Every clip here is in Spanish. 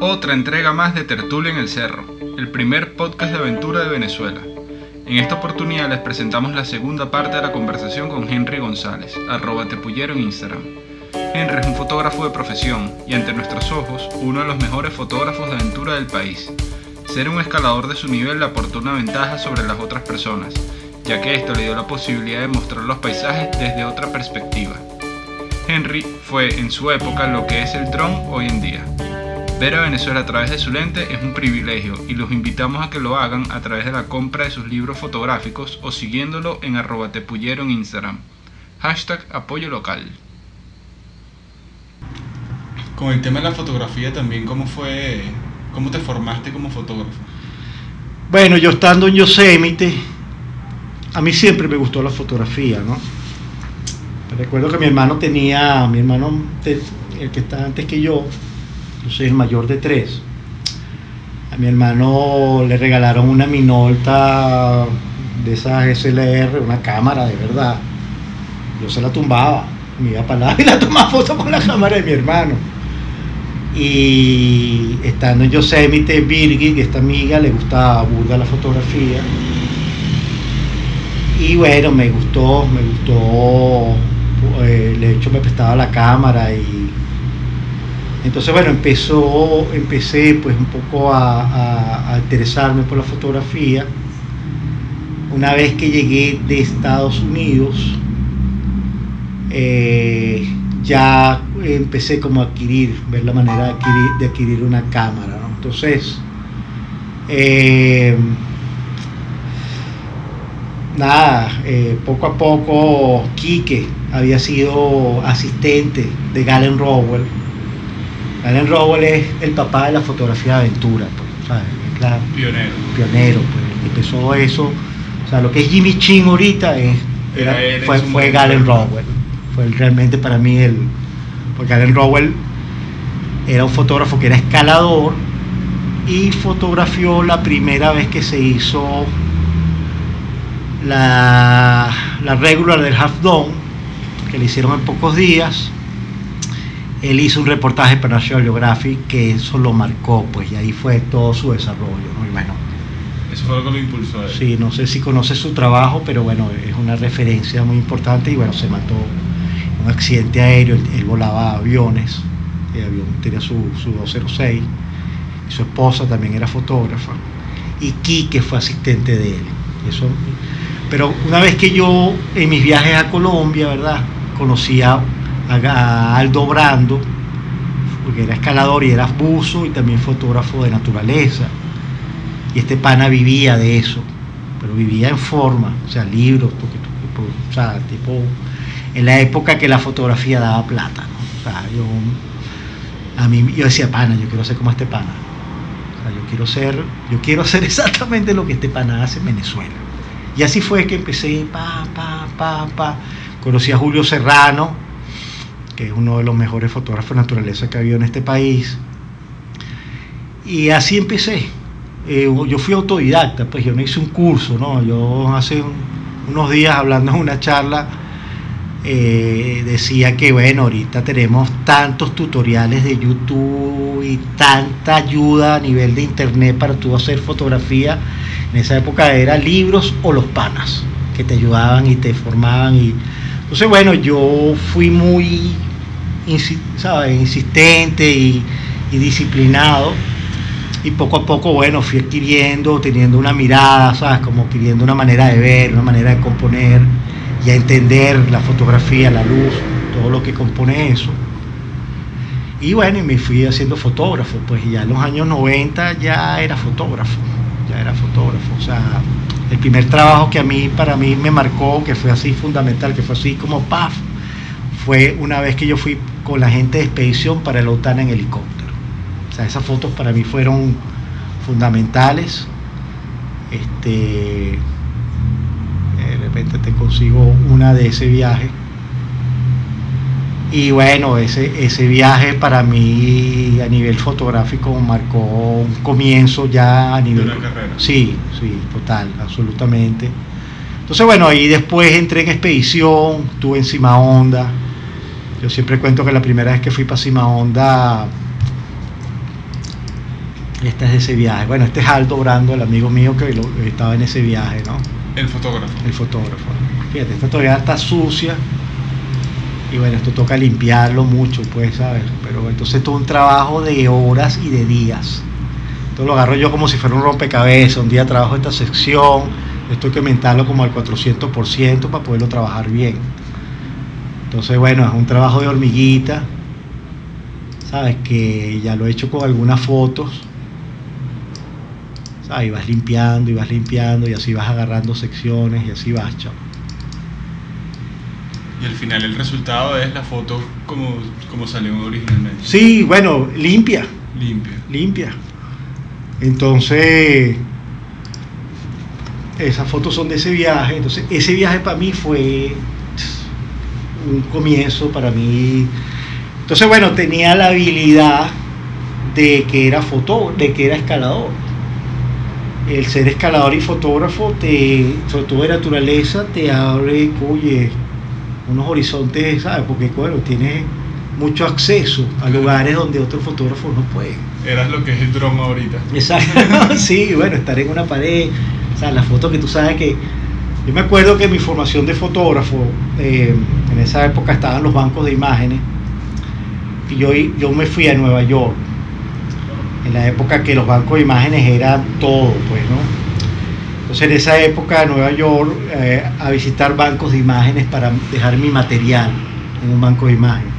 Otra entrega más de Tertulia en el Cerro, el primer podcast de aventura de Venezuela. En esta oportunidad les presentamos la segunda parte de la conversación con Henry González, arroba tepullero en Instagram. Henry es un fotógrafo de profesión y ante nuestros ojos uno de los mejores fotógrafos de aventura del país. Ser un escalador de su nivel le aportó una ventaja sobre las otras personas, ya que esto le dio la posibilidad de mostrar los paisajes desde otra perspectiva. Henry fue en su época lo que es el dron hoy en día. Ver a Venezuela a través de su lente es un privilegio y los invitamos a que lo hagan a través de la compra de sus libros fotográficos o siguiéndolo en arroba tepullero en Instagram. Hashtag apoyo local. Con el tema de la fotografía también, ¿cómo fue, cómo te formaste como fotógrafo? Bueno, yo estando en Yosemite, a mí siempre me gustó la fotografía, ¿no? Recuerdo que mi hermano tenía, mi hermano, el que está antes que yo, yo soy el mayor de tres. A mi hermano le regalaron una Minolta de esas SLR, una cámara de verdad. Yo se la tumbaba, me iba para allá y la tomaba foto con la cámara de mi hermano. Y estando en Yosemite, Birgit, esta amiga, le gustaba burda la fotografía. Y bueno, me gustó, me gustó, eh, de hecho me prestaba la cámara y entonces, bueno, empezó, empecé pues un poco a, interesarme por la fotografía. Una vez que llegué de Estados Unidos, eh, ya empecé como a adquirir, ver la manera de adquirir, una cámara. Entonces, eh, nada, eh, poco a poco Quique había sido asistente de Galen Rowell Allen Rowell es el papá de la fotografía de aventura, pues, ¿sabes? pionero. Pionero, pues. Empezó eso. O sea, lo que es Jimmy Chin ahorita es, fue, fue Galen Rowell. Fue realmente para mí el. Porque Galen Rowell era un fotógrafo que era escalador y fotografió la primera vez que se hizo la, la regular del Half Dome, que le hicieron en pocos días él hizo un reportaje para National Geographic que eso lo marcó, pues, y ahí fue todo su desarrollo, ¿no? bueno, eso fue lo que lo impulsó a él. Sí, no sé si conoce su trabajo, pero bueno, es una referencia muy importante y bueno, se mató en un accidente aéreo, él, volaba aviones, el avión tenía su, su 206, y su esposa también era fotógrafa, y Quique fue asistente de él. Eso, pero una vez que yo en mis viajes a Colombia, ¿verdad? Conocía a Aldo Brando, porque era escalador y era buzo y también fotógrafo de naturaleza. Y este pana vivía de eso, pero vivía en forma, o sea, libros, porque, o sea, tipo, en la época que la fotografía daba plata, ¿no? O sea, yo, a mí, yo decía, pana, yo quiero ser como este pana. O sea, yo quiero ser, yo quiero hacer exactamente lo que este pana hace en Venezuela. Y así fue que empecé, pa, pa, pa, pa. Conocí a Julio Serrano, que es uno de los mejores fotógrafos de naturaleza que ha habido en este país. Y así empecé. Eh, yo fui autodidacta, pues yo no hice un curso, ¿no? Yo hace unos días hablando en una charla eh, decía que, bueno, ahorita tenemos tantos tutoriales de YouTube y tanta ayuda a nivel de internet para tú hacer fotografía. En esa época era libros o los panas que te ayudaban y te formaban. Y... Entonces, bueno, yo fui muy insistente y, disciplinado. Y poco a poco, bueno, fui adquiriendo, teniendo una mirada, ¿sabes? Como adquiriendo una manera de ver, una manera de componer y a entender la fotografía, la luz, todo lo que compone eso. Y bueno, y me fui haciendo fotógrafo, pues ya en los años 90 ya era fotógrafo, ya era fotógrafo. O sea, el primer trabajo que a mí, para mí me marcó, que fue así fundamental, que fue así como paf, fue una vez que yo fui con la gente de expedición para el OTAN en helicóptero. O sea, esas fotos para mí fueron fundamentales. Este, de repente te consigo una de ese viaje. Y bueno, ese, ese viaje para mí a nivel fotográfico marcó un comienzo ya a nivel... ¿De una carrera? Sí, sí, total, absolutamente. Entonces bueno, ahí después entré en expedición, estuve encima onda, yo siempre cuento que la primera vez que fui para Cima Honda, Este es ese viaje. Bueno, este es Aldo Brando, el amigo mío que lo- estaba en ese viaje, ¿no? El fotógrafo. El fotógrafo. Fíjate, esta todavía está sucia. Y bueno, esto toca limpiarlo mucho, pues, ¿sabes? Pero entonces todo un trabajo de horas y de días. Entonces lo agarro yo como si fuera un rompecabezas. Un día trabajo esta sección, esto hay que aumentarlo como al 400% para poderlo trabajar bien. Entonces, bueno, es un trabajo de hormiguita. ¿Sabes? Que ya lo he hecho con algunas fotos. ¿Sabes? Y vas limpiando y vas limpiando y así vas agarrando secciones y así vas, chao. Y al final el resultado es la foto como, como salió originalmente. Sí, bueno, limpia, Limpia. limpia. Entonces, esas fotos son de ese viaje. Entonces, ese viaje para mí fue un comienzo para mí. Entonces, bueno, tenía la habilidad de que era foto, de que era escalador. El ser escalador y fotógrafo, te, sobre todo de naturaleza, te abre, oye, unos horizontes, ¿sabes? Porque, bueno, tienes mucho acceso a lugares donde otros fotógrafos no pueden. Eras lo que es el dron ahorita. Exacto, sí, bueno, estar en una pared, o sea, las fotos que tú sabes que... Yo me acuerdo que mi formación de fotógrafo, eh, en esa época estaban los bancos de imágenes, y yo, yo me fui a Nueva York, en la época que los bancos de imágenes eran todo, pues, ¿no? Entonces en esa época Nueva York, eh, a visitar bancos de imágenes para dejar mi material en un banco de imágenes.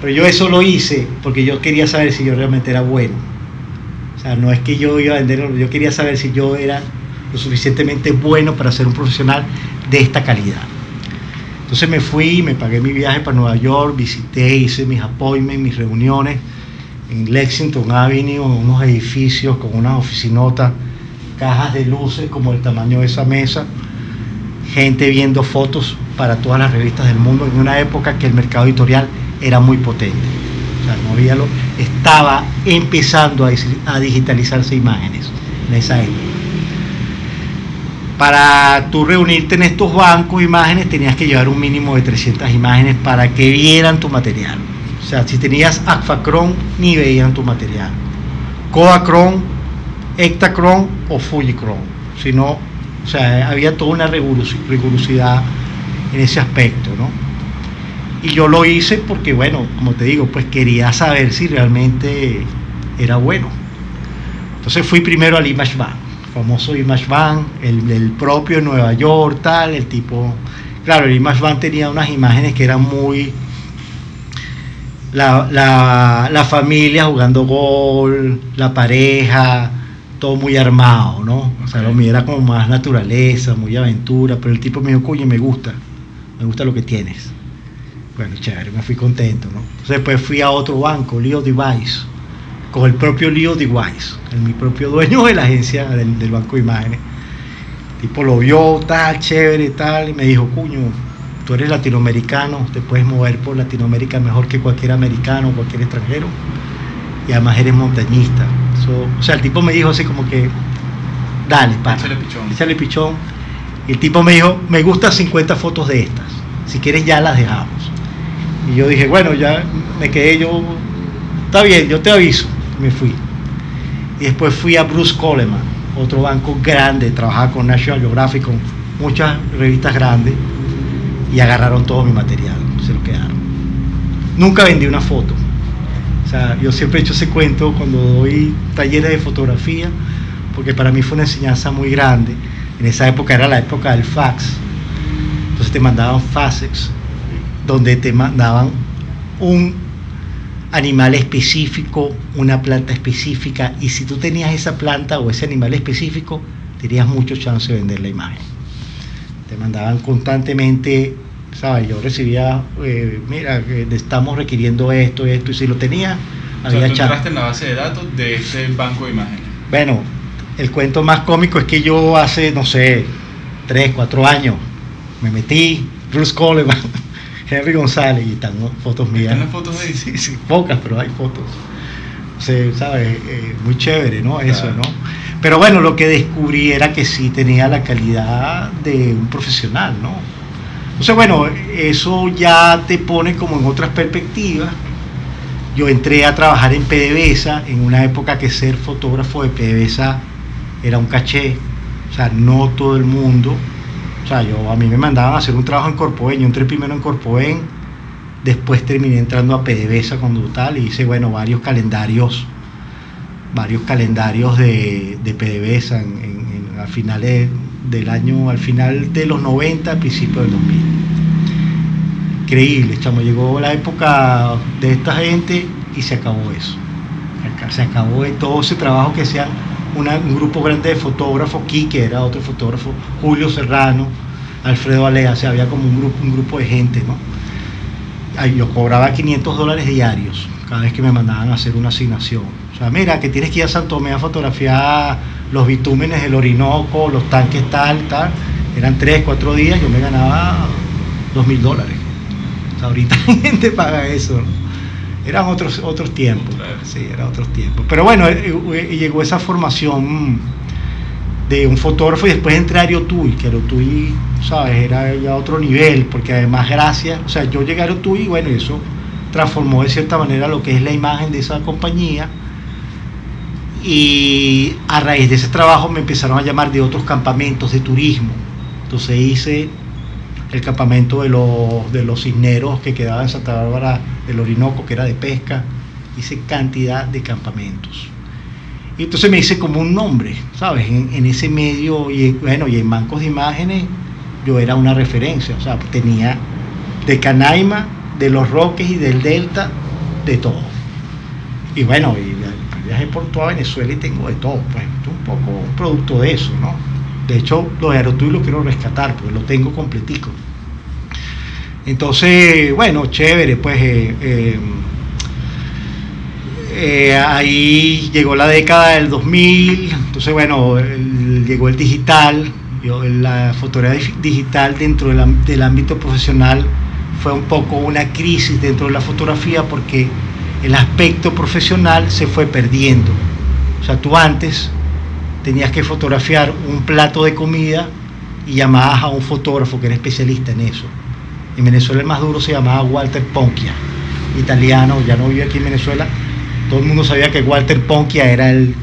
Pero yo eso lo hice porque yo quería saber si yo realmente era bueno. O sea, no es que yo iba a vender, yo quería saber si yo era lo suficientemente bueno para ser un profesional de esta calidad. Entonces me fui, me pagué mi viaje para Nueva York, visité, hice mis appointments, mis reuniones en Lexington Avenue, en unos edificios con unas oficinotas, cajas de luces como el tamaño de esa mesa, gente viendo fotos para todas las revistas del mundo en una época que el mercado editorial era muy potente. O sea, no había lo, estaba empezando a, a digitalizarse imágenes en esa época. Para tú reunirte en estos bancos de imágenes tenías que llevar un mínimo de 300 imágenes para que vieran tu material. O sea, si tenías Acfacron ni veían tu material. Coacron, Ektacron o Fujicron. Si no, o sea, había toda una rigurosi- rigurosidad en ese aspecto, ¿no? Y yo lo hice porque, bueno, como te digo, pues quería saber si realmente era bueno. Entonces fui primero al Image Van, famoso Image Van, el, el propio Nueva York, tal, el tipo... Claro, el Image Van tenía unas imágenes que eran muy... La, la, la familia jugando gol, la pareja, todo muy armado, ¿no? O sea, lo mío era como más naturaleza, muy aventura, pero el tipo me dijo, coño, me gusta, me gusta lo que tienes. Bueno, chévere, me fui contento, ¿no? Entonces después fui a otro banco, Leo Device, con el propio Leo Device, el, mi propio dueño de la agencia del, del banco de imágenes. El tipo lo vio, tal, chévere, tal, y me dijo, cuño, tú eres latinoamericano, te puedes mover por Latinoamérica mejor que cualquier americano, cualquier extranjero, y además eres montañista. So, o sea, el tipo me dijo así como que, dale, para Échale pichón. échale pichón. Y el tipo me dijo, me gustan 50 fotos de estas. Si quieres ya las dejamos. Y yo dije, bueno, ya me quedé yo, está bien, yo te aviso. Me fui. Y después fui a Bruce Coleman, otro banco grande, trabajaba con National Geographic, con muchas revistas grandes, y agarraron todo mi material, se lo quedaron. Nunca vendí una foto. O sea, yo siempre he hecho ese cuento cuando doy talleres de fotografía, porque para mí fue una enseñanza muy grande. En esa época era la época del fax. Entonces te mandaban faxes, donde te mandaban un animal específico, una planta específica, y si tú tenías esa planta o ese animal específico, tenías mucho chance de vender la imagen. Te mandaban constantemente, ¿sabes? Yo recibía, eh, mira, estamos requiriendo esto, esto, y si lo tenía, O sea, había tú entraste en la base de datos de este banco de imágenes. Bueno, el cuento más cómico es que yo hace, no sé, tres, cuatro años me metí, Bruce Coleman, Henry González, y están ¿no? fotos mías. ¿Están las fotos ahí? Sí, sí, pocas, pero hay fotos. O sea, ¿sabes? Eh, muy chévere, ¿no? Eso, Claro. ¿no? Pero bueno, lo que descubrí era que sí tenía la calidad de un profesional, ¿no? Entonces, bueno, eso ya te pone como en otras perspectivas yo entré a trabajar en PDVSA en una época que ser fotógrafo de PDVSA era un caché, o sea, no todo el mundo, o sea, yo a mí me mandaban a hacer un trabajo en Corpoven, yo entré primero en Corpoven, después terminé entrando a PDVSA cuando tal y hice, bueno, varios calendarios, varios calendarios de, de PDVSA en, en, a finales del año, al final de los 90, al principio del 2000 increíble, chamo. Llegó la época de esta gente y se acabó eso. Se acabó de todo ese trabajo que hacían un grupo grande de fotógrafos, Quique era otro fotógrafo, Julio Serrano, Alfredo Alea, o sea, había como un grupo, un grupo de gente, ¿no? Yo cobraba 500 dólares diarios cada vez que me mandaban a hacer una asignación. O sea, mira, que tienes que ir a Santo a fotografiar los bitúmenes del Orinoco, los tanques tal, tal. Eran 3, 4 días, yo me ganaba 2 mil dólares. Ahorita la gente paga eso, ¿no? Eran otros, otros tiempos, Claro. sí, eran otros tiempos. Pero bueno, eh, eh, llegó esa formación de un fotógrafo y después entré a Ariotui, que Ariotui, ¿sabes? Era ya otro nivel, porque además gracias, o sea, yo llegué a Ariotui y bueno, eso transformó de cierta manera lo que es la imagen de esa compañía y a raíz de ese trabajo me empezaron a llamar de otros campamentos de turismo. Entonces hice el campamento de los, de los cisneros que quedaba en Santa Bárbara del Orinoco, que era de pesca. Hice cantidad de campamentos. Y entonces me hice como un nombre, ¿sabes? En, en ese medio, y bueno, y en bancos de imágenes yo era una referencia, o sea, tenía de Canaima, de los Roques y del Delta, de todo. Y bueno, y viajé por toda Venezuela y tengo de todo, pues, un poco un producto de eso, ¿no? De hecho, lo de Aerotuy lo quiero rescatar, porque lo tengo completico. Entonces, bueno, chévere, pues eh, eh, eh, ahí llegó la década del 2000, entonces bueno, llegó el digital, yo, la fotografía digital dentro del ámbito profesional fue un poco una crisis dentro de la fotografía porque el aspecto profesional se fue perdiendo. O sea, tú antes tenías que fotografiar un plato de comida y llamabas a un fotógrafo que era especialista en eso. En Venezuela el más duro se llamaba Walter Ponchia, italiano, ya no vive aquí en Venezuela. Todo el mundo sabía que Walter Ponchia era el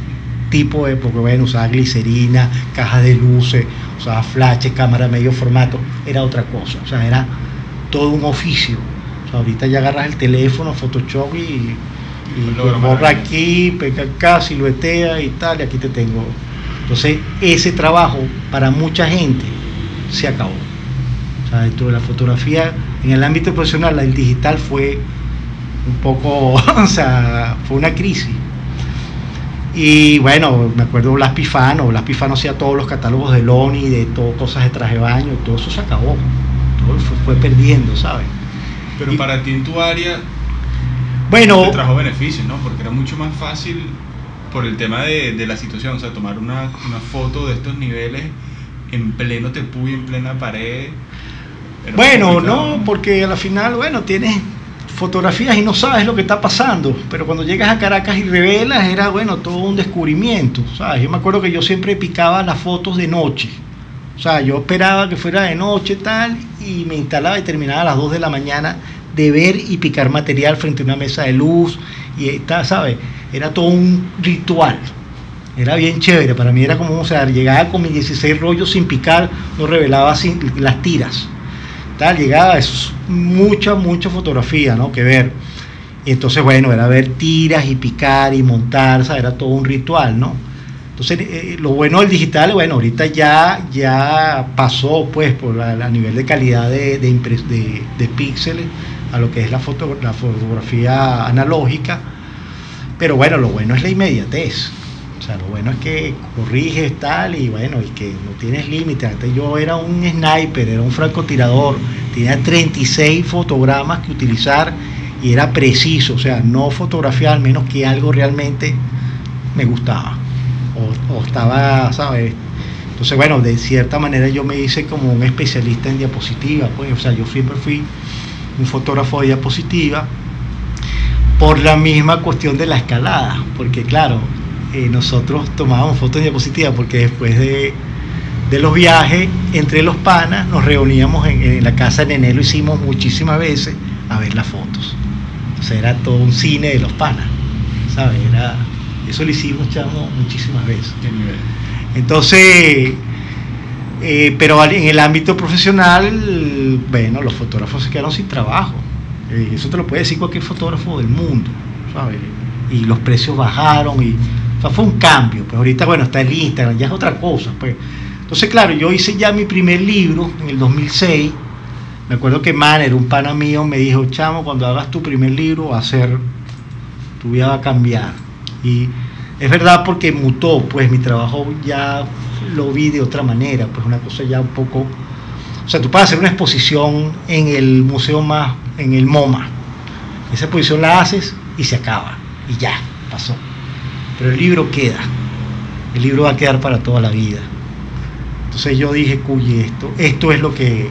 tipo de, porque bueno, usaba glicerina, cajas de luces, usaba flashes, cámara medio formato, era otra cosa, o sea, era todo un oficio. O sea, ahorita ya agarras el teléfono, Photoshop y, y Logra borra aquí, pega acá, siluetea y tal, y aquí te tengo. Entonces, ese trabajo para mucha gente se acabó. O sea, dentro de la fotografía, en el ámbito profesional, el digital fue un poco, o sea, fue una crisis. Y bueno, me acuerdo Blas Pifano, Blas Pifano hacía todos los catálogos de Loni, de todo, cosas de traje de baño, todo eso se acabó. Todo fue, fue perdiendo, ¿sabes? Pero Y- para ti en tu área Bueno, te trajo beneficios, ¿no? Porque era mucho más fácil por el tema de, de la situación, o sea, tomar una, una foto de estos niveles en pleno tepuy, en plena pared. Bueno, no, porque a la final, bueno, tienes fotografías y no sabes lo que está pasando, pero cuando llegas a Caracas y revelas era, bueno, todo un descubrimiento, ¿sabes? Yo me acuerdo que yo siempre picaba las fotos de noche, o sea, yo esperaba que fuera de noche tal y me instalaba y terminaba a las 2 de la mañana de ver y picar material frente a una mesa de luz y está, ¿sabes? Era todo un ritual. Era bien chévere, para mí era como, o sea, llegaba con mis 16 rollos sin picar, no revelaba sin, las tiras tal, llegaba, es mucha, mucha fotografía, ¿no? Que ver. Y entonces, bueno, era ver tiras y picar y montar, sea, era todo un ritual, ¿no? Entonces, eh, lo bueno del digital, bueno, ahorita ya, ya pasó, pues, por la, nivel de calidad de, de, de- de píxeles a lo que es la, foto, la fotografía analógica. Pero bueno, lo bueno es la inmediatez. O sea, lo bueno es que corriges tal y bueno, y que no tienes límites. Antes yo era un sniper, era un francotirador, tenía 36 fotogramas que utilizar y era preciso, o sea, no fotografiar al menos que algo realmente me gustaba o, o estaba, ¿sabes? Entonces, bueno, de cierta manera yo me hice como un especialista en diapositiva, pues, o sea, yo siempre fui un fotógrafo de diapositiva por la misma cuestión de la escalada, porque claro, eh, nosotros tomábamos fotos en diapositiva porque después de, de los viajes entre los panas nos reuníamos en, en la casa de Nené, lo hicimos muchísimas veces a ver las fotos. Entonces era todo un cine de los panas, ¿sabes? Era, eso lo hicimos, chamo, muchísimas veces. Entonces, eh, pero en el ámbito profesional, bueno, los fotógrafos se quedaron sin trabajo. Eh, eso te lo puede decir cualquier fotógrafo del mundo. Y los precios bajaron y o sea, fue un cambio. Pues ahorita, bueno, está el Instagram, ya es otra cosa. Pues. Entonces, claro, yo hice ya mi primer libro en el 2006. Me acuerdo que Manner, un pana mío, me dijo, chamo, cuando hagas tu primer libro va a ser, tu vida va a cambiar. Y es verdad porque mutó, pues mi trabajo ya lo vi de otra manera, pues una cosa ya un poco... O sea, tú puedes hacer una exposición en el museo más, en el MoMA. Esa exposición la haces y se acaba. Y ya, pasó. Pero el libro queda. El libro va a quedar para toda la vida. Entonces yo dije, cuye, esto, esto es lo que...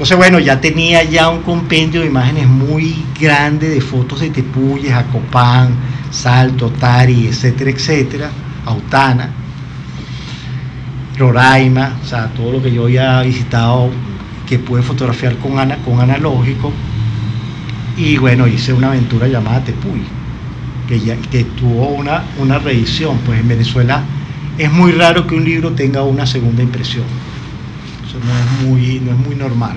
Entonces, bueno, ya tenía ya un compendio de imágenes muy grande de fotos de Tepuyes, Acopán, Salto, Tari, etcétera, etcétera, Autana, Roraima, o sea, todo lo que yo había visitado que pude fotografiar con, ana, con analógico. Y bueno, hice una aventura llamada Tepuy, que, ya, que tuvo una, una reedición. Pues en Venezuela es muy raro que un libro tenga una segunda impresión. Eso no es muy, no es muy normal.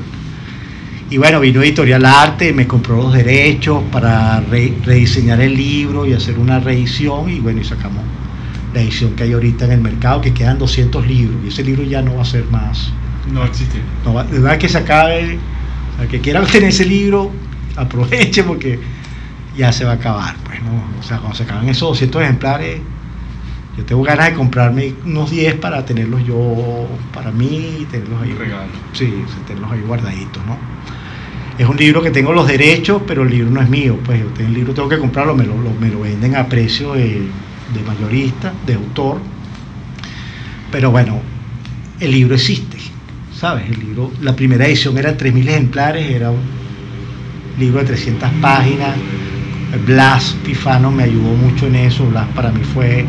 Y bueno, vino Editorial Arte, me compró los derechos para re, rediseñar el libro y hacer una reedición. Y bueno, y sacamos la edición que hay ahorita en el mercado, que quedan 200 libros. Y ese libro ya no va a ser más. No existir. No va, de verdad que se acabe. El que quiera tener ese libro, aproveche porque ya se va a acabar. Pues, ¿no? O sea, cuando se acaban esos 200 ejemplares, yo tengo ganas de comprarme unos 10 para tenerlos yo, para mí, y tenerlos ahí. Regalo. Sí, tenerlos ahí guardaditos, ¿no? Es un libro que tengo los derechos, pero el libro no es mío. Pues yo el libro tengo que comprarlo, me lo, lo, me lo venden a precio de, de mayorista, de autor. Pero bueno, el libro existe, ¿sabes? El libro, la primera edición era 3.000 ejemplares, era un libro de 300 páginas. Blas Pifano me ayudó mucho en eso. Blas para mí fue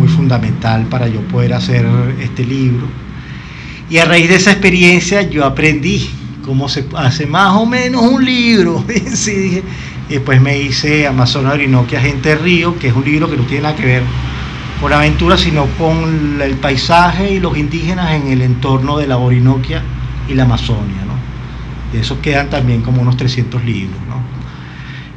muy fundamental para yo poder hacer este libro. Y a raíz de esa experiencia yo aprendí cómo se hace más o menos un libro. sí, después me hice Amazonas Orinoquia Gente Río, que es un libro que no tiene nada que ver con aventura, sino con el paisaje y los indígenas en el entorno de la Orinoquia y la Amazonia. ¿no? De esos quedan también como unos 300 libros. ¿no?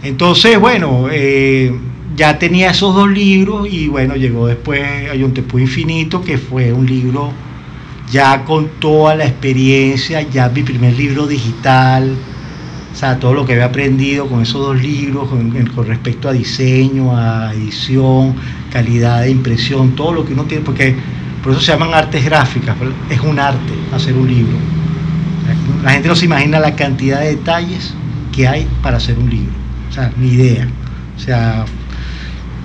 Entonces, bueno, eh, ya tenía esos dos libros y bueno, llegó después Ayuntepú Infinito, que fue un libro ya con toda la experiencia, ya mi primer libro digital, o sea, todo lo que había aprendido con esos dos libros, con, con, respecto a diseño, a edición, calidad de impresión, todo lo que uno tiene, porque por eso se llaman artes gráficas, es un arte hacer un libro. La gente no se imagina la cantidad de detalles que hay para hacer un libro, o sea, ni idea. O sea,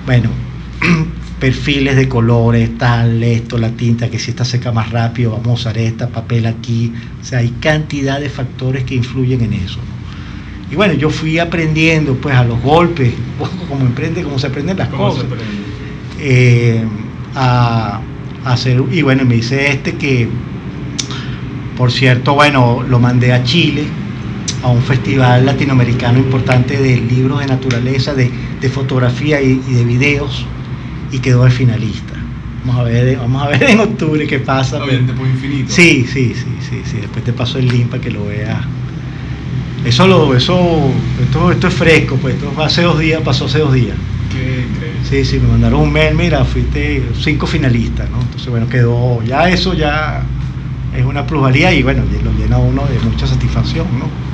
bueno, perfiles de colores, tal, esto, la tinta, que si esta seca más rápido, vamos a usar esta, papel aquí. O sea, hay cantidad de factores que influyen en eso. ¿no? Y bueno, yo fui aprendiendo pues a los golpes, como emprende, como se aprenden las cosas. Eh, a, a, hacer, y bueno, me hice este que, por cierto, bueno, lo mandé a Chile, a un festival latinoamericano importante de libros de naturaleza, de, de fotografía y, y, de videos, y quedó de finalista. Vamos a ver, vamos a ver en octubre qué pasa. Obviamente por infinito. Sí, sí, sí, sí, sí. Después te paso el link para que lo veas. Eso lo, eso, esto, esto es fresco, pues esto hace dos días, pasó hace dos días. Qué. Sí, sí, me mandaron un mail, mira, fuiste cinco finalistas, ¿no? Entonces, bueno, quedó, ya eso ya es una plusvalía y bueno, lo llena uno de mucha satisfacción, ¿no?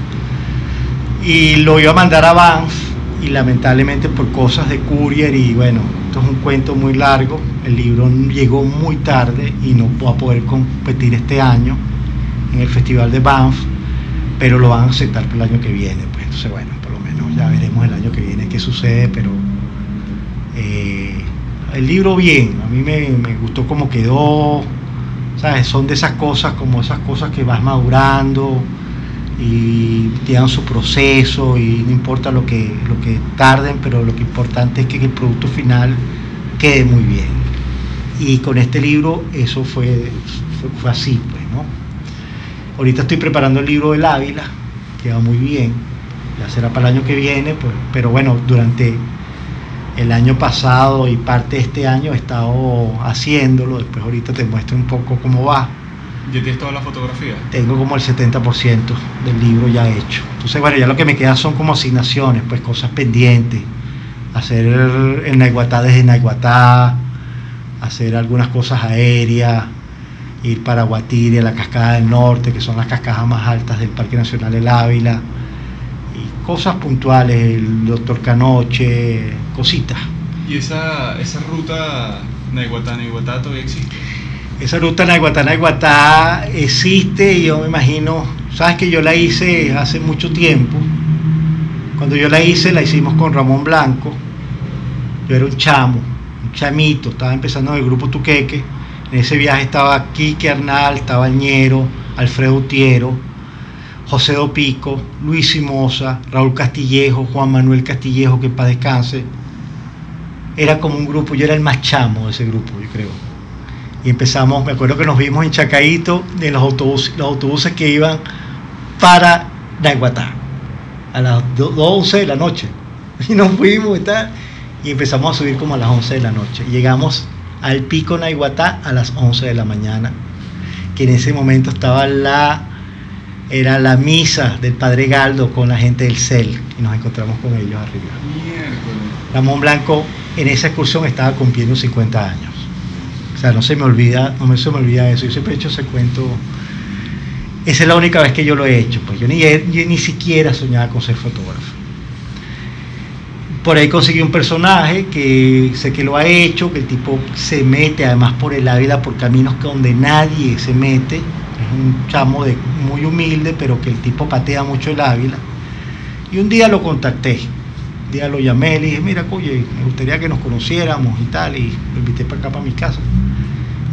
Y lo iba a mandar a Banff y lamentablemente por cosas de courier y bueno, esto es un cuento muy largo, el libro llegó muy tarde y no va a poder competir este año en el Festival de Banff pero lo van a aceptar para el año que viene. Pues entonces, bueno, por lo menos ya veremos el año que viene qué sucede, pero eh, el libro bien, a mí me, me, gustó cómo quedó, ¿sabes? Son de esas cosas, como esas cosas que vas madurando y tienen su proceso y no importa lo que, lo que tarden, pero lo que importante es que el producto final quede muy bien. Y con este libro eso fue, fue, así, pues, ¿no? Ahorita estoy preparando el libro del Ávila, que va muy bien. ya será para el año que viene, pues, pero bueno, durante el año pasado y parte de este año he estado haciéndolo, después ahorita te muestro un poco cómo va. ¿Ya tienes toda la fotografía? Tengo como el 70% del libro ya hecho. Entonces, bueno, ya lo que me queda son como asignaciones, pues cosas pendientes. Hacer el Naiguatá desde Naiguatá, hacer algunas cosas aéreas, ir para Guatire, la Cascada del Norte, que son las cascadas más altas del Parque Nacional del Ávila, y cosas puntuales, el Doctor Canoche, cositas. ¿Y esa, esa ruta Naiguatá-Naiguatá todavía existe? Esa ruta Naiguatá-Naiguatá existe y yo me imagino, sabes que yo la hice hace mucho tiempo. Cuando yo la hice, la hicimos con Ramón Blanco. Yo era un chamo, un chamito, estaba empezando en el grupo Tuqueque en ese viaje estaba Quique Arnal, estaba Ñero, Alfredo Utiero, José Dopico, Luis Simosa, Raúl Castillejo, Juan Manuel Castillejo, que para descanse. Era como un grupo, yo era el más chamo de ese grupo, yo creo. Y empezamos, me acuerdo que nos vimos en Chacaito, en los autobuses, los autobuses que iban para Naiguatá, a las 12 de la noche. Y nos fuimos y tal, y empezamos a subir como a las 11 de la noche. llegamos al pico Naiguatá a las 11 de la mañana, que en ese momento estaba la, era la misa del Padre Galdo con la gente del CEL, y nos encontramos con ellos arriba. Ramón Blanco en esa excursión estaba cumpliendo 50 años. No se me olvida, no me se me olvida eso. Yo siempre he hecho ese cuento. Esa es la única vez que yo lo he hecho. Pues yo ni, yo ni siquiera soñaba con ser fotógrafo por ahí conseguí un personaje que sé que lo ha hecho, que el tipo se mete además por el Ávila por caminos donde nadie se mete. Es un chamo de, muy humilde, pero que el tipo patea mucho el Ávila. Y un día lo contacté, día lo llamé, le dije, mira, oye, me gustaría que nos conociéramos y tal, y lo invité para acá, para mi casa.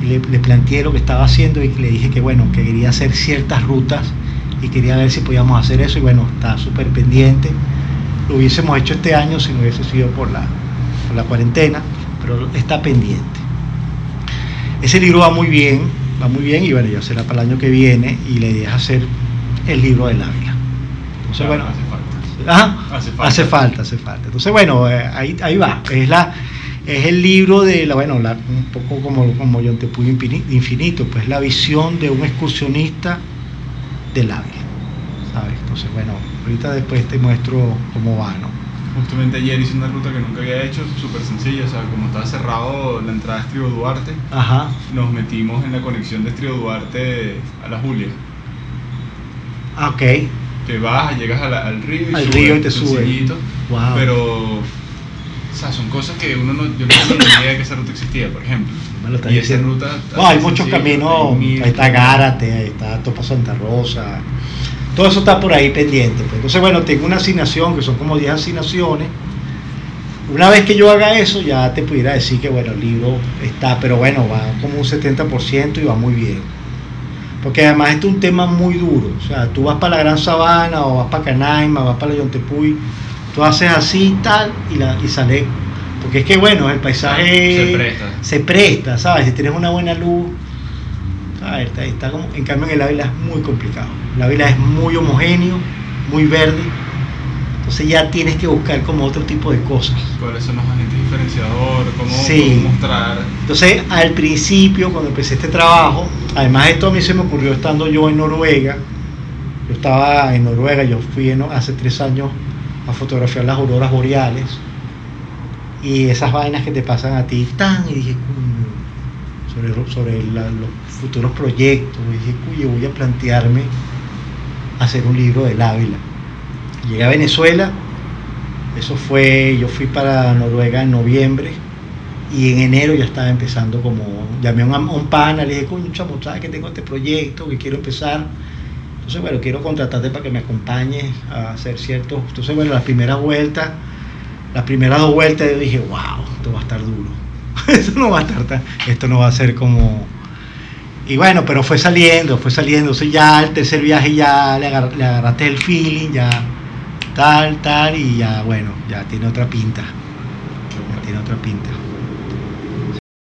Le, le planteé lo que estaba haciendo y le dije que bueno, que quería hacer ciertas rutas y quería ver si podíamos hacer eso y bueno, está súper pendiente lo hubiésemos hecho este año si no hubiese sido por la, la cuarentena, pero está pendiente. Ese libro va muy bien, va muy bien y bueno, ya será para el año que viene y la idea es hacer el libro del Ávila. Entonces, bueno, hace falta. Hace falta. Hace falta, hace falta. Entonces, bueno, eh, ahí, ahí va. Es la es el libro de la, bueno, la, un poco como, como Yo te pude infinito, pues la visión de un excursionista del Ávila. ¿Sabes? Entonces, bueno, Ahorita después te muestro cómo va, ¿no? Justamente ayer hice una ruta que nunca había hecho, súper sencilla, o sea, como estaba cerrado la entrada de Estrío Duarte, Ajá. nos metimos en la conexión de Estrío Duarte a la Julia. Ah, ok. Te vas, llegas al río y, al río y te sube. Wow. Pero, o sea, son cosas que uno no, yo no tenía idea de que esa ruta existía, por ejemplo. y esa ruta... No, hay muchos caminos, ahí está Gárate, ahí está Topa Santa Rosa, todo eso está por ahí pendiente. Pues. Entonces, bueno, tengo una asignación, que son como 10 asignaciones. Una vez que yo haga eso, ya te pudiera decir que, bueno, el libro está, pero bueno, va como un 70% y va muy bien. Porque además este es un tema muy duro. O sea, tú vas para la Gran Sabana o vas para Canaima, vas para la Yontepuy, tú haces así tal y, la, y sale. Porque es que, bueno, el paisaje se presta. se presta, ¿sabes? Si tienes una buena luz, ¿sabes? Está, está como, en cambio en el Ávila es muy complicado. La vila es muy homogéneo, muy verde. Entonces ya tienes que buscar como otro tipo de cosas. ¿Cuáles son los agentes diferenciadores? ¿Cómo, mostrar? Entonces al principio, cuando empecé este trabajo, además esto a mí se me ocurrió estando yo en Noruega. Yo estaba en Noruega, yo fui hace tres años a fotografiar las auroras boreales. Y esas vainas que te pasan a ti, tan, y dije, sobre, sobre los futuros proyectos, dije, cuyo voy a plantearme hacer un libro del Ávila. Llegué a Venezuela, eso fue, yo fui para Noruega en noviembre y en enero ya estaba empezando como, llamé a un, un pana, le dije, coño, chamo, ¿sabes que tengo este proyecto, que quiero empezar? Entonces, bueno, quiero contratarte para que me acompañes a hacer ciertos, entonces, bueno, las primeras vueltas, las primeras dos vueltas yo dije, wow, esto va a estar duro, esto no va a estar tan, esto no va a ser como y bueno, pero fue saliendo, fue saliendo. O ya el tercer viaje ya le, agarraste el feeling, ya tal, tal, y ya, bueno, ya tiene otra pinta. Ya tiene otra pinta.